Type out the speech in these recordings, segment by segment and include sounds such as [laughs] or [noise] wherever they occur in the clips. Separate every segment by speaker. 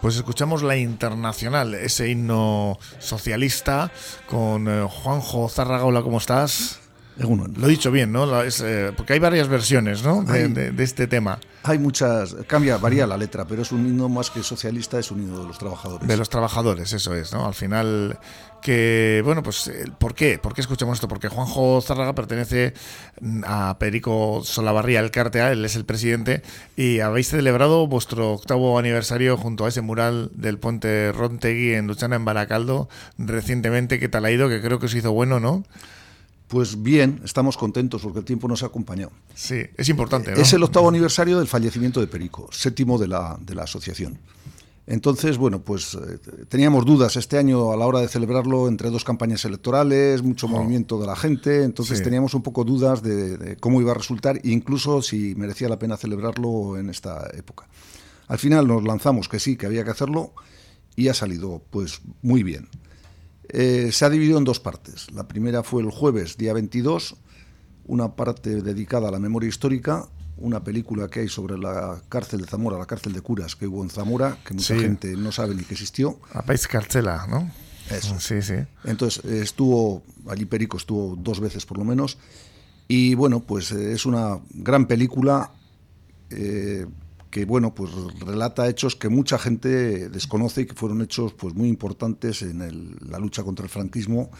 Speaker 1: Pues escuchamos la Internacional, ese himno socialista con eh, Juanjo Zárraga. Hola, ¿cómo estás? Lo he dicho bien, ¿no? Eh, porque hay varias versiones, ¿no? De, este tema.
Speaker 2: Hay muchas, cambia, varía la letra, pero es un himno más que socialista, es un himno de los trabajadores.
Speaker 1: De los trabajadores, eso es, ¿no? Al final, que, bueno, pues, ¿por qué? ¿Por qué escuchamos esto? Porque Juanjo Zárraga pertenece a Perico Solabarría, el Cartea, él es el presidente, y habéis celebrado vuestro octavo aniversario junto a ese mural del puente Rontegui en Luchana, en Baracaldo, recientemente. ¿Qué tal ha ido? Que creo que os hizo bueno, ¿no?
Speaker 2: Pues bien, estamos contentos porque el tiempo nos ha acompañado.
Speaker 1: Sí, es importante.
Speaker 2: Es el octavo aniversario del fallecimiento de Perico, séptimo de la, de la asociación. Entonces, bueno, pues eh, teníamos dudas este año a la hora de celebrarlo entre dos campañas electorales, mucho oh. movimiento de la gente, entonces teníamos un poco dudas de, cómo iba a resultar e incluso si merecía la pena celebrarlo en esta época. Al final nos lanzamos que sí, que había que hacerlo y ha salido pues muy bien. Eh, se ha dividido en dos partes. La primera fue el jueves, día 22, una parte dedicada a la memoria histórica, una película que hay sobre la cárcel de Zamora, la cárcel de curas que hubo en Zamora, que mucha gente no sabe ni que existió.
Speaker 1: A País Carcela, ¿no?
Speaker 2: Eso.
Speaker 1: Sí, sí.
Speaker 2: Entonces, estuvo, allí Perico estuvo dos veces por lo menos, y bueno, pues eh, es una gran película eh, que bueno, pues relata hechos que mucha gente desconoce y que fueron hechos pues muy importantes en la lucha contra el franquismo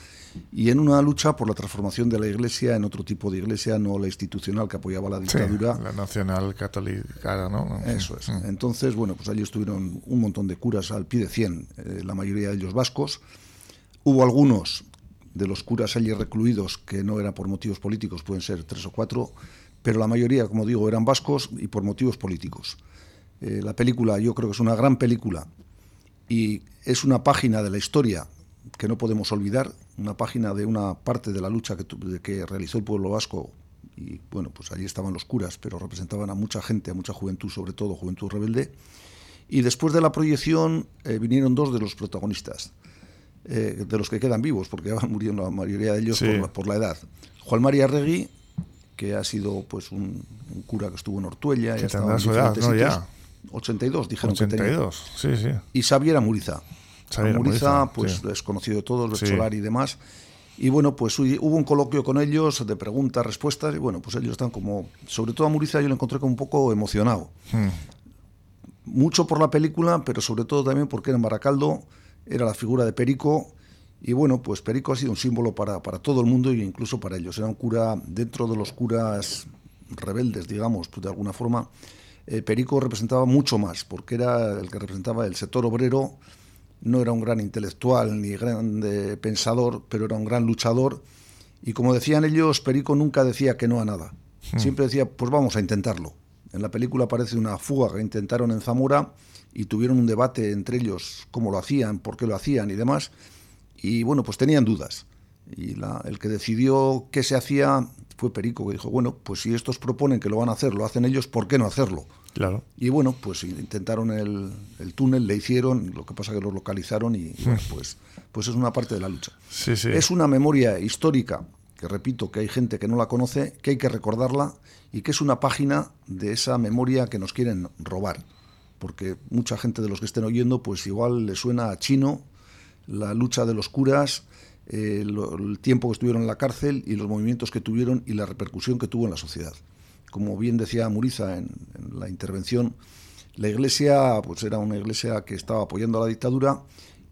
Speaker 2: y en una lucha por la transformación de la Iglesia en otro tipo de Iglesia, no la institucional que apoyaba la dictadura.
Speaker 1: la nacional católica, ¿no?
Speaker 2: Eso es. Mm. Entonces, bueno, pues allí estuvieron un montón de curas al pie de 100, eh, la mayoría de ellos vascos. Hubo algunos de los curas allí recluidos que no eran por motivos políticos, pueden ser tres o cuatro, pero la mayoría, como digo, eran vascos y por motivos políticos. Eh, la película yo creo que es una gran película y es una página de la historia que no podemos olvidar, una página de una parte de la lucha que, que realizó el pueblo vasco y bueno, pues allí estaban los curas, pero representaban a mucha gente, a mucha juventud, sobre todo juventud rebelde. Y después de la proyección eh, vinieron dos de los protagonistas, eh, de los que quedan vivos, porque ya [laughs] van muriendo la mayoría de ellos por, la, edad. Juan María Regui que ha sido pues un, cura que estuvo en Ortuella.
Speaker 1: Que tendrá su edad, ¿no? Ya.
Speaker 2: 82, dijeron
Speaker 1: 82, que tenía. sí, sí.
Speaker 2: Y Xavier Muriza. Xavier Muriza, pues es conocido de todos, de Solar y demás. Y bueno, pues hubo un coloquio con ellos de preguntas, respuestas, y bueno, pues ellos están como, sobre todo a Muriza yo lo encontré como un poco emocionado. Hmm. Mucho por la película, pero sobre todo también porque era en Baracaldo, era la figura de Perico, y bueno, pues Perico ha sido un símbolo para, para todo el mundo e incluso para ellos. Era un cura, dentro de los curas rebeldes, digamos, pues de alguna forma, eh, Perico representaba mucho más, porque era el que representaba el sector obrero, no era un gran intelectual ni gran pensador, pero era un gran luchador. Y como decían ellos, Perico nunca decía que no a nada. Hmm. Siempre decía, pues vamos a intentarlo. En la película aparece una fuga que intentaron en Zamora y tuvieron un debate entre ellos, cómo lo hacían, por qué lo hacían y demás. Y bueno, pues tenían dudas. Y el que decidió qué se hacía fue Perico, que dijo, bueno, pues si estos proponen que lo van a hacer, lo hacen ellos, ¿por qué no hacerlo?
Speaker 1: Claro.
Speaker 2: Y bueno, pues intentaron el, túnel, le hicieron, lo que pasa que lo localizaron y, bueno, hmm. pues, pues es una parte de la lucha.
Speaker 1: Sí, sí.
Speaker 2: Es una memoria histórica, que repito, que hay gente que no la conoce, que hay que recordarla y que es una página de esa memoria que nos quieren robar. Porque mucha gente de los que estén oyendo, pues igual le suena a chino, la lucha de los curas, eh, el tiempo que estuvieron en la cárcel y los movimientos que tuvieron y la repercusión que tuvo en la sociedad. Como bien decía Muriza en, la intervención, la iglesia pues era una iglesia que estaba apoyando a la dictadura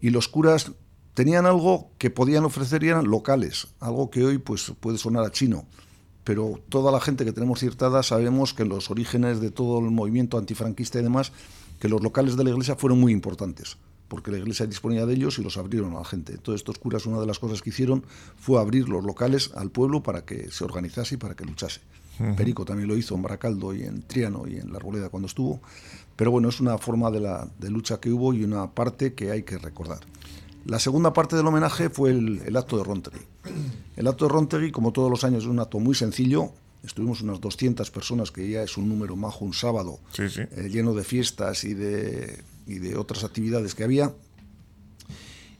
Speaker 2: y los curas tenían algo que podían ofrecer y eran locales, algo que hoy pues puede sonar a chino, pero toda la gente que tenemos cierta edad sabemos que los orígenes de todo el movimiento antifranquista y demás, que los locales de la iglesia fueron muy importantes porque la iglesia disponía de ellos y los abrieron a la gente. Entonces estos curas una de las cosas que hicieron fue abrir los locales al pueblo para que se organizase y para que luchase. Perico también lo hizo en Baracaldo y en Triano y en La Arboleda cuando estuvo. Pero bueno, es una forma de, la, de lucha que hubo y una parte que hay que recordar. La segunda parte del homenaje fue el, acto de Rontegui. El acto de Rontegui, como todos los años, es un acto muy sencillo. Estuvimos unas 200 personas, que ya es un número majo, un sábado,
Speaker 1: eh,
Speaker 2: lleno de fiestas y de y de otras actividades que había.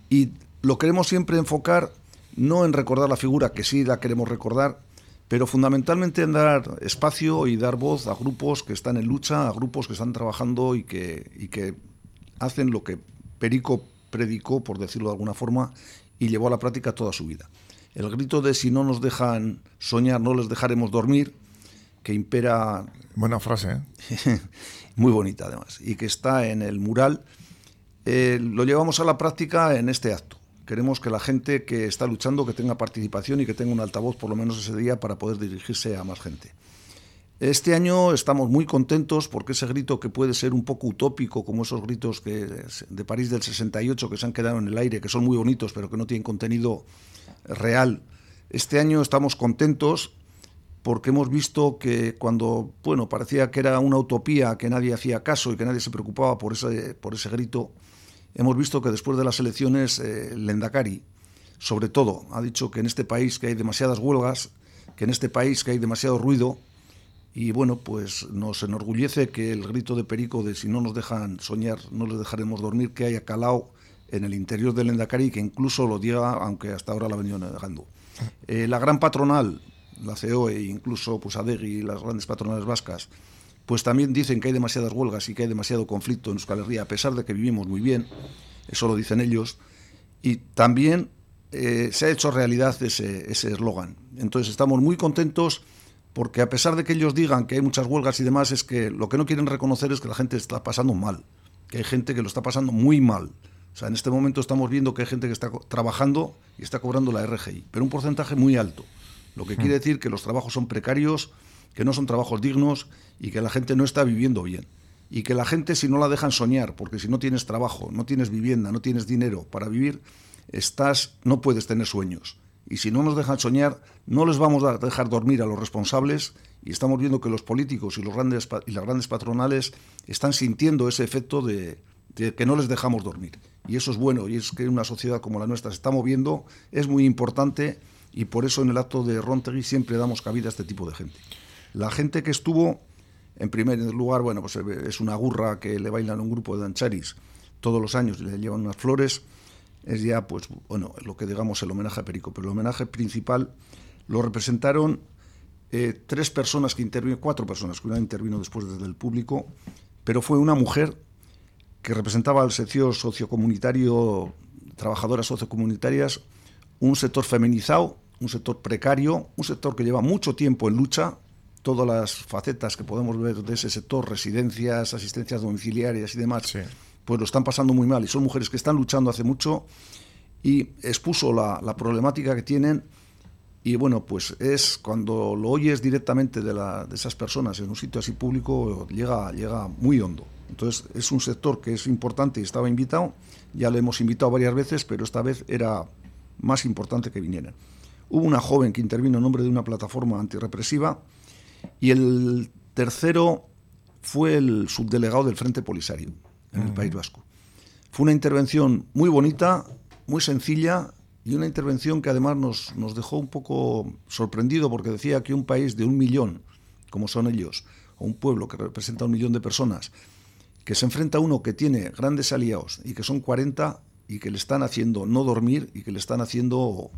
Speaker 2: Y lo queremos siempre enfocar no en recordar la figura, que sí la queremos recordar, pero fundamentalmente en dar espacio y dar voz a grupos que están en lucha, a grupos que están trabajando y que, y que hacen lo que Perico predicó, por decirlo de alguna forma, y llevó a la práctica toda su vida. El grito de si no nos dejan soñar, no les dejaremos dormir, que impera...
Speaker 1: Buena frase, ¿eh? [laughs]
Speaker 2: muy bonita además, y que está en el mural, eh, lo llevamos a la práctica en este acto. Queremos que la gente que está luchando que tenga participación y que tenga un altavoz por lo menos ese día para poder dirigirse a más gente. Este año estamos muy contentos porque ese grito que puede ser un poco utópico, como esos gritos que, de París del 68 que se han quedado en el aire, que son muy bonitos pero que no tienen contenido real, este año estamos contentos porque hemos visto que cuando bueno parecía que era una utopía, que nadie hacía caso y que nadie se preocupaba por ese, por ese grito, hemos visto que después de las elecciones eh, Lendakari, sobre todo, ha dicho que en este país que hay demasiadas huelgas, que en este país que hay demasiado ruido, y bueno, pues nos enorgullece que el grito de Perico de si no nos dejan soñar, no les dejaremos dormir, que haya calado en el interior del Endacari, que incluso lo diga, aunque hasta ahora la ha venido negando. Eh, la gran patronal, la COE, incluso pues ADEGI y las grandes patronales vascas, pues también dicen que hay demasiadas huelgas y que hay demasiado conflicto en Euskal Herria, a pesar de que vivimos muy bien, eso lo dicen ellos, y también eh, se ha hecho realidad ese eslogan. Entonces estamos muy contentos porque a pesar de que ellos digan que hay muchas huelgas y demás, es que lo que no quieren reconocer es que la gente está pasando mal, que hay gente que lo está pasando muy mal. O sea, en este momento estamos viendo que hay gente que está trabajando y está cobrando la RGI, pero un porcentaje muy alto. Lo que quiere hmm. decir que los trabajos son precarios, que no son trabajos dignos y que la gente no está viviendo bien. Y que la gente, si no la dejan soñar, porque si no tienes trabajo, no tienes vivienda, no tienes dinero para vivir, estás, no puedes tener sueños. Y si no nos dejan soñar, no les vamos a dejar dormir a los responsables y estamos viendo que los políticos y, los grandes, y las grandes patronales están sintiendo ese efecto de, que no les dejamos dormir. Y eso es bueno, y es que una sociedad como la nuestra se está moviendo, es muy importante y por eso en el acto de Rontegui siempre damos cabida a este tipo de gente. La gente que estuvo, en primer lugar, bueno, pues es una gurra que le bailan a un grupo de dancharis todos los años, le llevan unas flores, es ya, pues, bueno, lo que digamos el homenaje a Perico, pero el homenaje principal lo representaron eh, tres personas que intervinieron, cuatro personas, que una intervino después desde el público, pero fue una mujer que representaba al sector sociocomunitario, trabajadoras sociocomunitarias, un sector feminizado, un sector precario, un sector que lleva mucho tiempo en lucha, todas las facetas que podemos ver de ese sector, residencias, asistencias domiciliarias y demás, pues lo están pasando muy mal y son mujeres que están luchando hace mucho y expuso la, problemática que tienen y bueno, pues es cuando lo oyes directamente de, la, de, esas personas en un sitio así público, llega, llega muy hondo. Entonces es un sector que es importante y estaba invitado, ya lo hemos invitado varias veces, pero esta vez era más importante que vinieran. Hubo una joven que intervino en nombre de una plataforma antirrepresiva y el tercero fue el subdelegado del Frente Polisario en el País Vasco. Fue una intervención muy bonita, muy sencilla y una intervención que además nos, nos dejó un poco sorprendido porque decía que un país de un millón, como son ellos, o un pueblo que representa un millón de personas, que se enfrenta a uno que tiene grandes aliados y que son 40 y que le están haciendo no dormir y que le están haciendo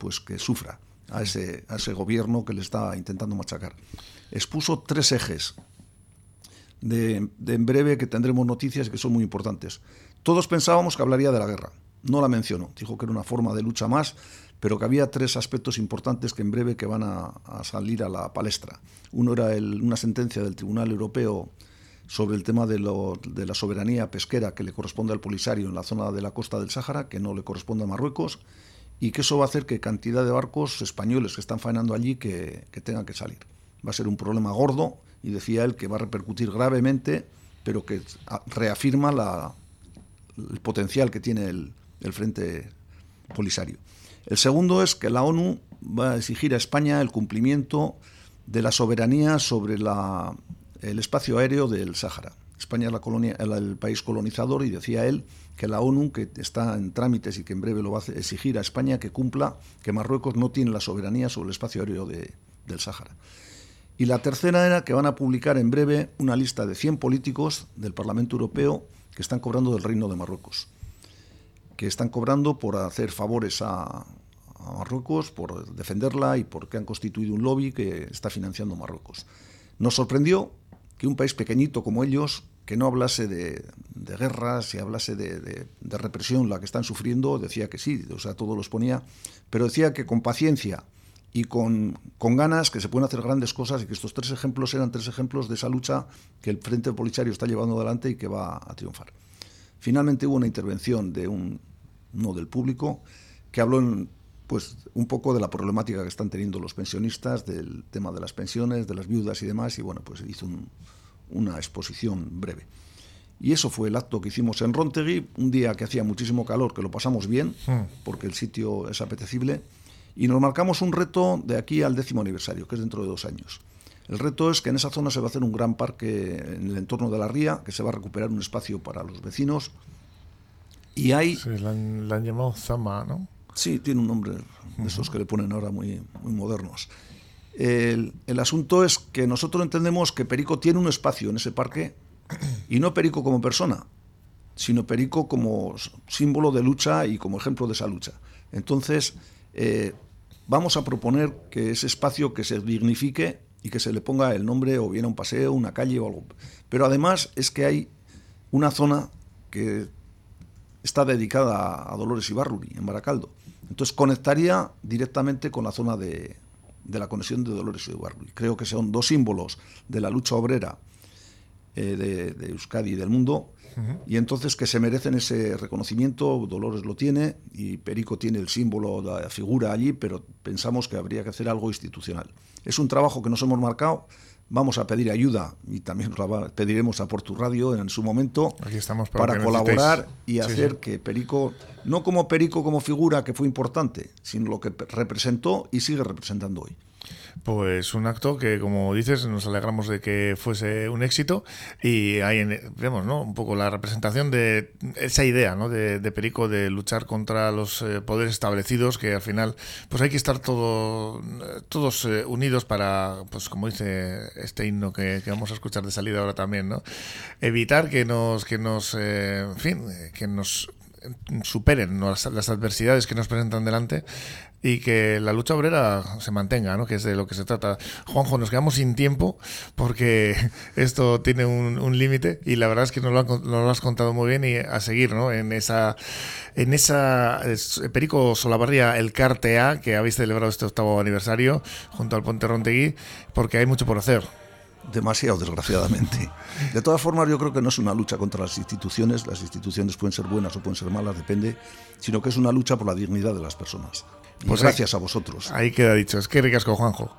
Speaker 2: pues que sufra a ese, a ese gobierno que le está intentando machacar. Expuso tres ejes de, en breve que tendremos noticias que son muy importantes. Todos pensábamos que hablaría de la guerra. No la mencionó. Dijo que era una forma de lucha más, pero que había tres aspectos importantes que en breve que van a, salir a la palestra. Uno era una sentencia del Tribunal Europeo sobre el tema de, de, la soberanía pesquera que le corresponde al Polisario en la zona de la costa del Sáhara, que no le corresponde a Marruecos, y que eso va a hacer que cantidad de barcos españoles que están faenando allí que tengan que salir. Va a ser un problema gordo y decía él que va a repercutir gravemente, pero que reafirma la, el potencial que tiene el, Frente Polisario. El segundo es que la ONU va a exigir a España el cumplimiento de la soberanía sobre el espacio aéreo del Sáhara. España es la colonia, el, país colonizador y decía él que la ONU, que está en trámites y que en breve lo va a exigir a España, que cumpla que Marruecos no tiene la soberanía sobre el espacio aéreo de, del Sáhara. Y la tercera era que van a publicar en breve una lista de 100 políticos del Parlamento Europeo que están cobrando del Reino de Marruecos, que están cobrando por hacer favores a, Marruecos por defenderla y porque han constituido un lobby que está financiando Marruecos. Nos sorprendió que un país pequeñito como ellos, que no hablase de, guerras y hablase de, represión, la que están sufriendo, decía que sí, o sea, todo los ponía, pero decía que con paciencia y con, ganas que se pueden hacer grandes cosas y que estos tres ejemplos eran tres ejemplos de esa lucha que el Frente Polisario está llevando adelante y que va a triunfar. Finalmente hubo una intervención de un, no del público que habló pues, un poco de la problemática que están teniendo los pensionistas, del tema de las pensiones, de las viudas y demás, y bueno, pues hizo una exposición breve. Y eso fue el acto que hicimos en Rontegui, un día que hacía muchísimo calor, que lo pasamos bien, hmm. porque el sitio es apetecible, y nos marcamos un reto de aquí al décimo aniversario, que es dentro de dos años. El reto es que en esa zona se va a hacer un gran parque en el entorno de la ría, que se va a recuperar un espacio para los vecinos. Y hay...
Speaker 1: Sí, la han, llamado Zama, ¿no?
Speaker 2: Sí, tiene un nombre de esos que le ponen ahora muy, muy modernos. El, el, asunto es que nosotros entendemos que Perico tiene un espacio en ese parque, y no Perico como persona, sino Perico como símbolo de lucha y como ejemplo de esa lucha. Entonces, eh, vamos a proponer que ese espacio que se dignifique y que se le ponga el nombre o bien a un paseo, una calle o algo. Pero además es que hay una zona que está dedicada a Dolores Ibarruri, en Baracaldo. Entonces conectaría directamente con la zona de, la conexión de Dolores Ibarruri. Creo que son dos símbolos de la lucha obrera eh, de, de Euskadi y del mundo y entonces que se merecen ese reconocimiento, Dolores lo tiene y Perico tiene el símbolo, la figura allí, pero pensamos que habría que hacer algo institucional. Es un trabajo que nos hemos marcado, vamos a pedir ayuda y también pediremos a Portu Radio en su momento para, colaborar y hacer que Perico, no como Perico como figura que fue importante, sino lo que representó y sigue representando hoy.
Speaker 1: Pues un acto que, como dices, nos alegramos de que fuese un éxito y ahí vemos ¿no? un poco la representación de esa idea ¿no? de, Perico de luchar contra los eh, poderes establecidos, que al final pues hay que estar todo, todos eh, unidos para, pues como dice este himno que, vamos a escuchar de salida ahora también, ¿no? evitar que nos, que nos, eh, fin, que nos superen las, adversidades que nos presentan delante y que la lucha obrera se mantenga, ¿no? que es de lo que se trata. Juanjo, nos quedamos sin tiempo porque [laughs] esto tiene un, límite y la verdad es que nos lo, has contado muy bien y a seguir ¿no? en esa en esa Perico Solabarría, el CARTEA, que habéis celebrado este octavo aniversario junto al Ponte Rontegui, porque hay mucho por hacer
Speaker 2: demasiado, desgraciadamente. De todas formas, yo creo que no es una lucha contra las instituciones, las instituciones pueden ser buenas o pueden ser malas, depende, sino que es una lucha por la dignidad de las personas. pues gracias a vosotros.
Speaker 1: Ahí queda dicho, es que ricasco, Juanjo.